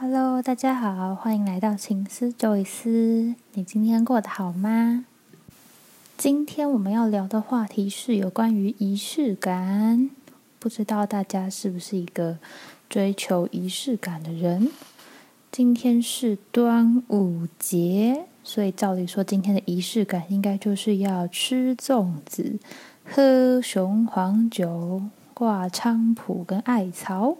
Hello，大家好，欢迎来到情思周易斯。你今天过得好吗？今天我们要聊的话题是有关于仪式感。不知道大家是不是一个追求仪式感的人？今天是端午节，所以照理说，今天的仪式感应该就是要吃粽子、喝雄黄酒、挂菖蒲跟艾草。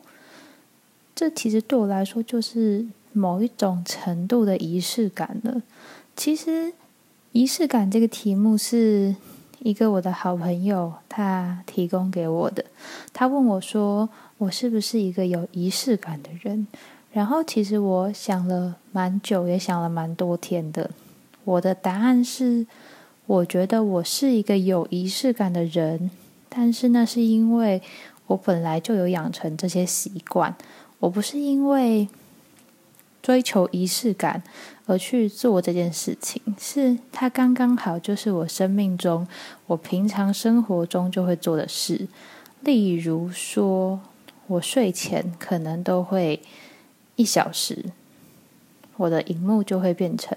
这其实对我来说就是某一种程度的仪式感了。其实，仪式感这个题目是一个我的好朋友他提供给我的。他问我说：“我是不是一个有仪式感的人？”然后，其实我想了蛮久，也想了蛮多天的。我的答案是：我觉得我是一个有仪式感的人，但是那是因为我本来就有养成这些习惯。我不是因为追求仪式感而去做这件事情，是它刚刚好就是我生命中我平常生活中就会做的事。例如说，我睡前可能都会一小时，我的荧幕就会变成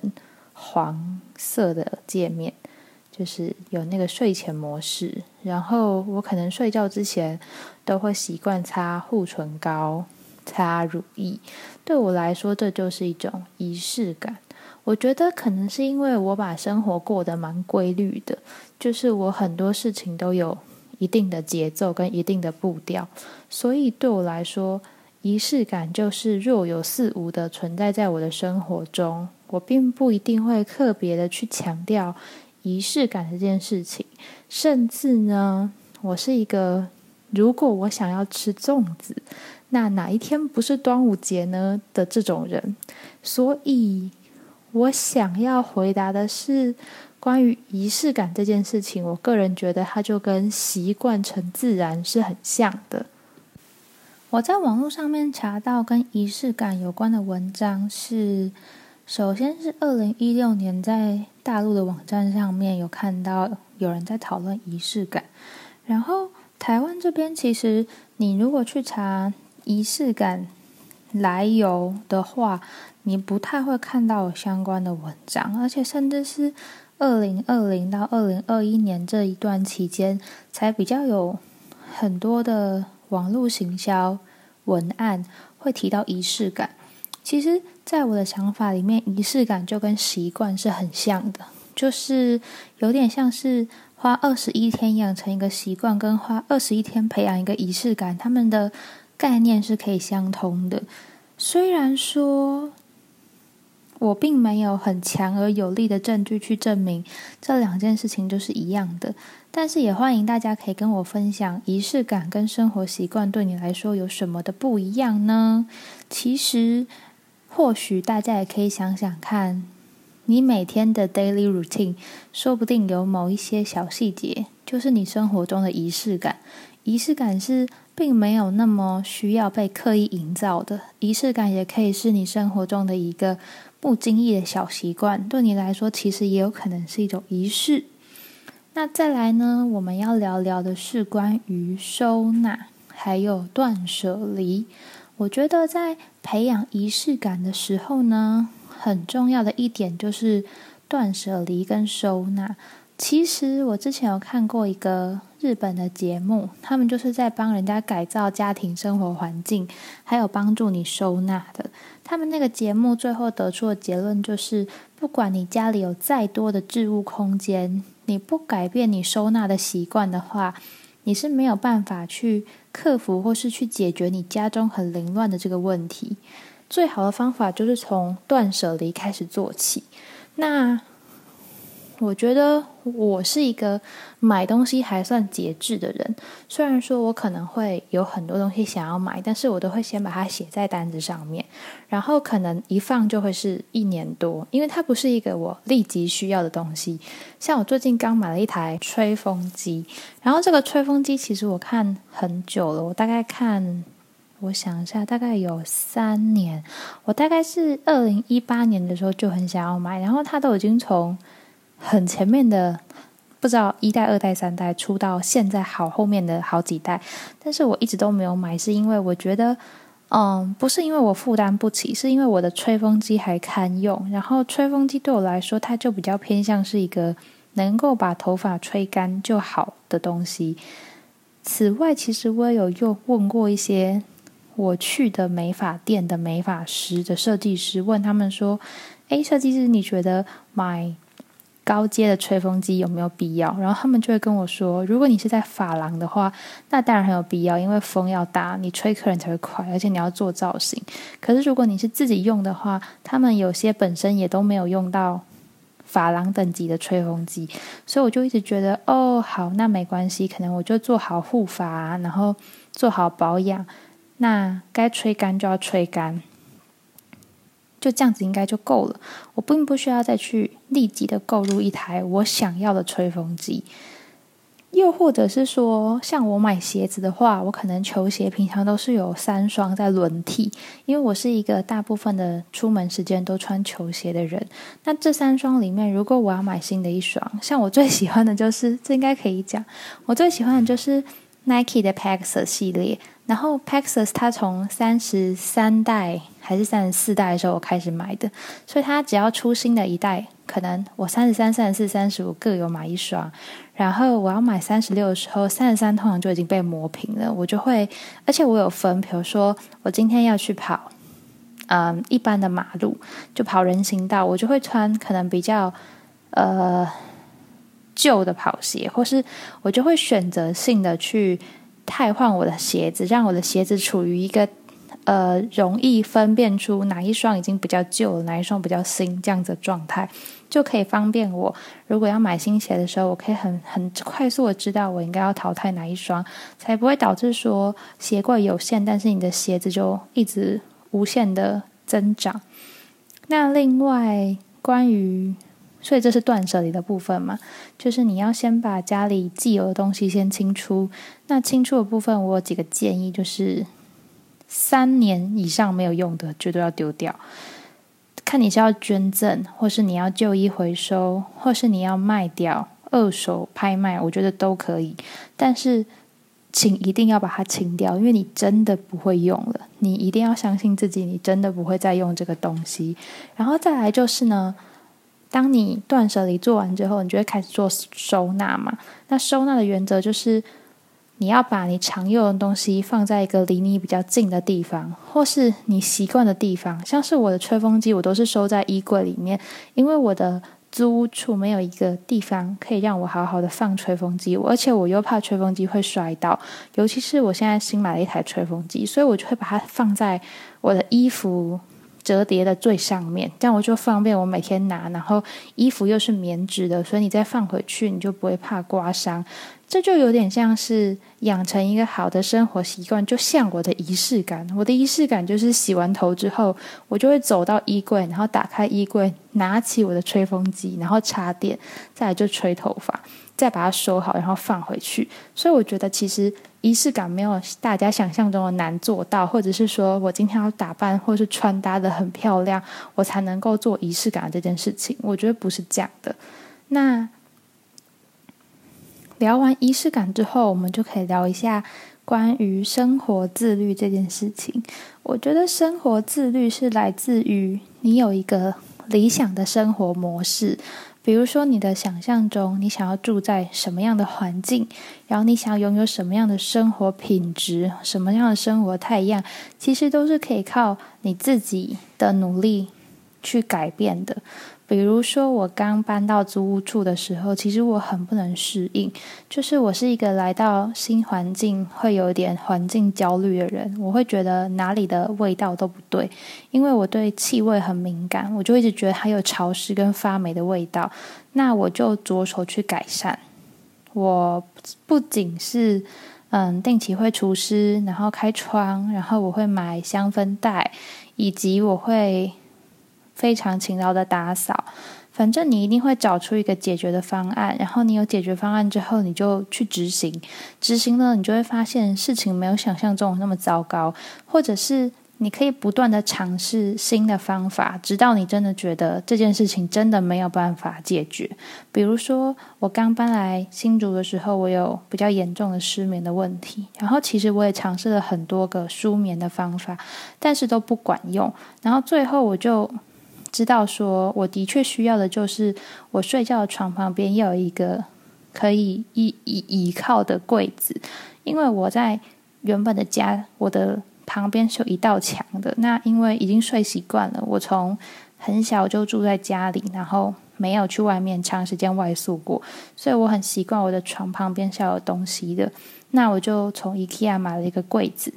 黄色的界面，就是有那个睡前模式。然后我可能睡觉之前都会习惯擦护唇膏。擦乳液，对我来说，这就是一种仪式感。我觉得可能是因为我把生活过得蛮规律的，就是我很多事情都有一定的节奏跟一定的步调，所以对我来说，仪式感就是若有似无的存在在我的生活中。我并不一定会特别的去强调仪式感这件事情，甚至呢，我是一个如果我想要吃粽子。那哪一天不是端午节呢？的这种人，所以我想要回答的是关于仪式感这件事情。我个人觉得，它就跟习惯成自然是很像的。我在网络上面查到跟仪式感有关的文章，是首先是二零一六年在大陆的网站上面有看到有人在讨论仪式感，然后台湾这边其实你如果去查。仪式感来由的话，你不太会看到相关的文章，而且甚至是二零二零到二零二一年这一段期间，才比较有很多的网络行销文案会提到仪式感。其实，在我的想法里面，仪式感就跟习惯是很像的，就是有点像是花二十一天养成一个习惯，跟花二十一天培养一个仪式感，他们的。概念是可以相通的，虽然说我并没有很强而有力的证据去证明这两件事情就是一样的，但是也欢迎大家可以跟我分享仪式感跟生活习惯对你来说有什么的不一样呢？其实，或许大家也可以想想看，你每天的 daily routine，说不定有某一些小细节，就是你生活中的仪式感。仪式感是。并没有那么需要被刻意营造的仪式感，也可以是你生活中的一个不经意的小习惯。对你来说，其实也有可能是一种仪式。那再来呢？我们要聊聊的是关于收纳还有断舍离。我觉得在培养仪式感的时候呢，很重要的一点就是断舍离跟收纳。其实我之前有看过一个日本的节目，他们就是在帮人家改造家庭生活环境，还有帮助你收纳的。他们那个节目最后得出的结论就是，不管你家里有再多的置物空间，你不改变你收纳的习惯的话，你是没有办法去克服或是去解决你家中很凌乱的这个问题。最好的方法就是从断舍离开始做起。那我觉得我是一个买东西还算节制的人，虽然说我可能会有很多东西想要买，但是我都会先把它写在单子上面，然后可能一放就会是一年多，因为它不是一个我立即需要的东西。像我最近刚买了一台吹风机，然后这个吹风机其实我看很久了，我大概看，我想一下，大概有三年，我大概是二零一八年的时候就很想要买，然后它都已经从。很前面的，不知道一代、二代、三代出到现在好后面的好几代，但是我一直都没有买，是因为我觉得，嗯，不是因为我负担不起，是因为我的吹风机还堪用。然后吹风机对我来说，它就比较偏向是一个能够把头发吹干就好的东西。此外，其实我也有又问过一些我去的美发店的美发师的设计师，问他们说：“诶，设计师，你觉得买？”高阶的吹风机有没有必要？然后他们就会跟我说，如果你是在发廊的话，那当然很有必要，因为风要大，你吹客人才会快，而且你要做造型。可是如果你是自己用的话，他们有些本身也都没有用到发廊等级的吹风机，所以我就一直觉得，哦，好，那没关系，可能我就做好护发，然后做好保养，那该吹干就要吹干。就这样子应该就够了，我并不需要再去立即的购入一台我想要的吹风机，又或者是说，像我买鞋子的话，我可能球鞋平常都是有三双在轮替，因为我是一个大部分的出门时间都穿球鞋的人。那这三双里面，如果我要买新的一双，像我最喜欢的就是，这应该可以讲，我最喜欢的就是 Nike 的 Pegasus 系列。然后 Pegasus 它从三十三代还是三十四代的时候我开始买的，所以它只要出新的一代，可能我三十三、三十四、三十五各有买一双。然后我要买三十六的时候，三十三通常就已经被磨平了，我就会，而且我有分，比如说我今天要去跑，嗯，一般的马路就跑人行道，我就会穿可能比较呃旧的跑鞋，或是我就会选择性的去。汰换我的鞋子，让我的鞋子处于一个呃容易分辨出哪一双已经比较旧了，哪一双比较新这样子的状态，就可以方便我如果要买新鞋的时候，我可以很很快速的知道我应该要淘汰哪一双，才不会导致说鞋柜有限，但是你的鞋子就一直无限的增长。那另外关于。所以这是断舍离的部分嘛，就是你要先把家里既有的东西先清出。那清出的部分，我有几个建议，就是三年以上没有用的，绝对要丢掉。看你是要捐赠，或是你要旧衣回收，或是你要卖掉、二手拍卖，我觉得都可以。但是，请一定要把它清掉，因为你真的不会用了。你一定要相信自己，你真的不会再用这个东西。然后再来就是呢。当你断舍离做完之后，你就会开始做收纳嘛。那收纳的原则就是，你要把你常用的东西放在一个离你比较近的地方，或是你习惯的地方。像是我的吹风机，我都是收在衣柜里面，因为我的租屋处没有一个地方可以让我好好的放吹风机，而且我又怕吹风机会摔倒。尤其是我现在新买了一台吹风机，所以我就会把它放在我的衣服。折叠的最上面，这样我就方便我每天拿。然后衣服又是棉质的，所以你再放回去，你就不会怕刮伤。这就有点像是养成一个好的生活习惯，就像我的仪式感。我的仪式感就是洗完头之后，我就会走到衣柜，然后打开衣柜，拿起我的吹风机，然后插电，再来就吹头发，再把它收好，然后放回去。所以我觉得其实。仪式感没有大家想象中的难做到，或者是说我今天要打扮或是穿搭的很漂亮，我才能够做仪式感这件事情。我觉得不是这样的。那聊完仪式感之后，我们就可以聊一下关于生活自律这件事情。我觉得生活自律是来自于你有一个理想的生活模式。比如说，你的想象中，你想要住在什么样的环境，然后你想要拥有什么样的生活品质，什么样的生活态样，其实都是可以靠你自己的努力去改变的。比如说，我刚搬到租屋处的时候，其实我很不能适应，就是我是一个来到新环境会有点环境焦虑的人，我会觉得哪里的味道都不对，因为我对气味很敏感，我就一直觉得它有潮湿跟发霉的味道。那我就着手去改善，我不仅是嗯定期会除湿，然后开窗，然后我会买香氛袋，以及我会。非常勤劳的打扫，反正你一定会找出一个解决的方案。然后你有解决方案之后，你就去执行。执行了，你就会发现事情没有想象中那么糟糕，或者是你可以不断的尝试新的方法，直到你真的觉得这件事情真的没有办法解决。比如说，我刚搬来新竹的时候，我有比较严重的失眠的问题，然后其实我也尝试了很多个舒眠的方法，但是都不管用。然后最后我就知道，说我的确需要的就是我睡觉的床旁边要有一个可以依依依靠的柜子，因为我在原本的家，我的。旁边是有一道墙的。那因为已经睡习惯了，我从很小就住在家里，然后没有去外面长时间外宿过，所以我很习惯我的床旁边是有东西的。那我就从 IKEA 买了一个柜子，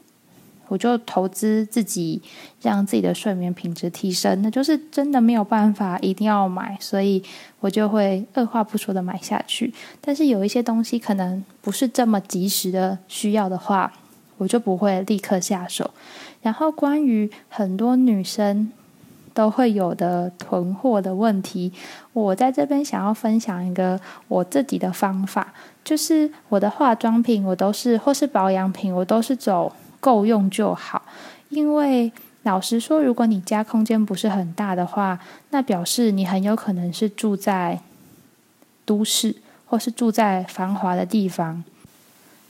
我就投资自己，让自己的睡眠品质提升。那就是真的没有办法，一定要买，所以我就会二话不说的买下去。但是有一些东西可能不是这么及时的需要的话。我就不会立刻下手。然后，关于很多女生都会有的囤货的问题，我在这边想要分享一个我自己的方法，就是我的化妆品我都是，或是保养品我都是走够用就好。因为老实说，如果你家空间不是很大的话，那表示你很有可能是住在都市，或是住在繁华的地方。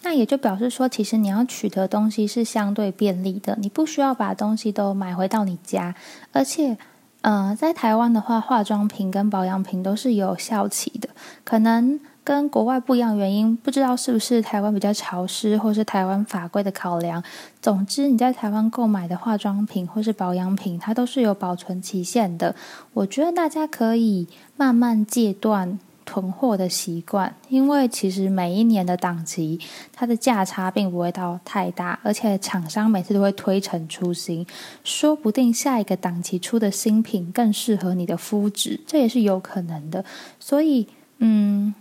那也就表示说，其实你要取得东西是相对便利的，你不需要把东西都买回到你家。而且，呃，在台湾的话，化妆品跟保养品都是有效期的，可能跟国外不一样。原因不知道是不是台湾比较潮湿，或是台湾法规的考量。总之，你在台湾购买的化妆品或是保养品，它都是有保存期限的。我觉得大家可以慢慢戒断。囤货的习惯，因为其实每一年的档期，它的价差并不会到太大，而且厂商每次都会推陈出新，说不定下一个档期出的新品更适合你的肤质，这也是有可能的。所以，嗯，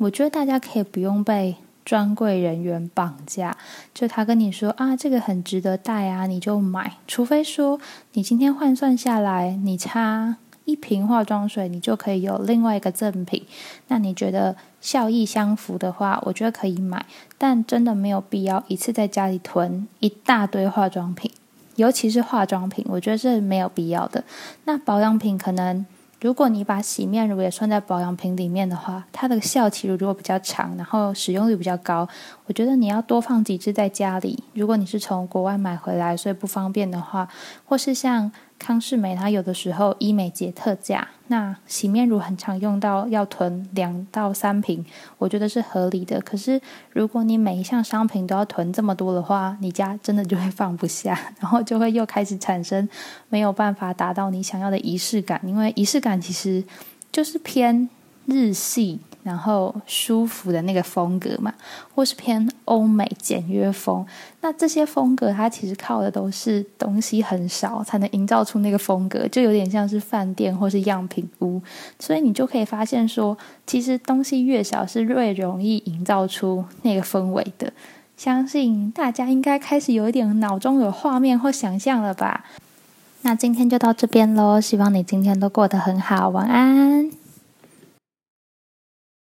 我觉得大家可以不用被专柜人员绑架，就他跟你说啊，这个很值得带啊，你就买，除非说你今天换算下来，你差。一瓶化妆水，你就可以有另外一个赠品。那你觉得效益相符的话，我觉得可以买。但真的没有必要一次在家里囤一大堆化妆品，尤其是化妆品，我觉得是没有必要的。那保养品可能。如果你把洗面乳也算在保养品里面的话，它的效期如果比较长，然后使用率比较高，我觉得你要多放几支在家里。如果你是从国外买回来，所以不方便的话，或是像康士美，它有的时候医美节特价，那洗面乳很常用到要囤两到三瓶，我觉得是合理的。可是如果你每一项商品都要囤这么多的话，你家真的就会放不下，然后就会又开始产生没有办法达到你想要的仪式感，因为仪式感其实就是偏日系。然后舒服的那个风格嘛，或是偏欧美简约风，那这些风格它其实靠的都是东西很少才能营造出那个风格，就有点像是饭店或是样品屋，所以你就可以发现说，其实东西越少是越容易营造出那个氛围的。相信大家应该开始有一点脑中有画面或想象了吧？那今天就到这边喽，希望你今天都过得很好，晚安。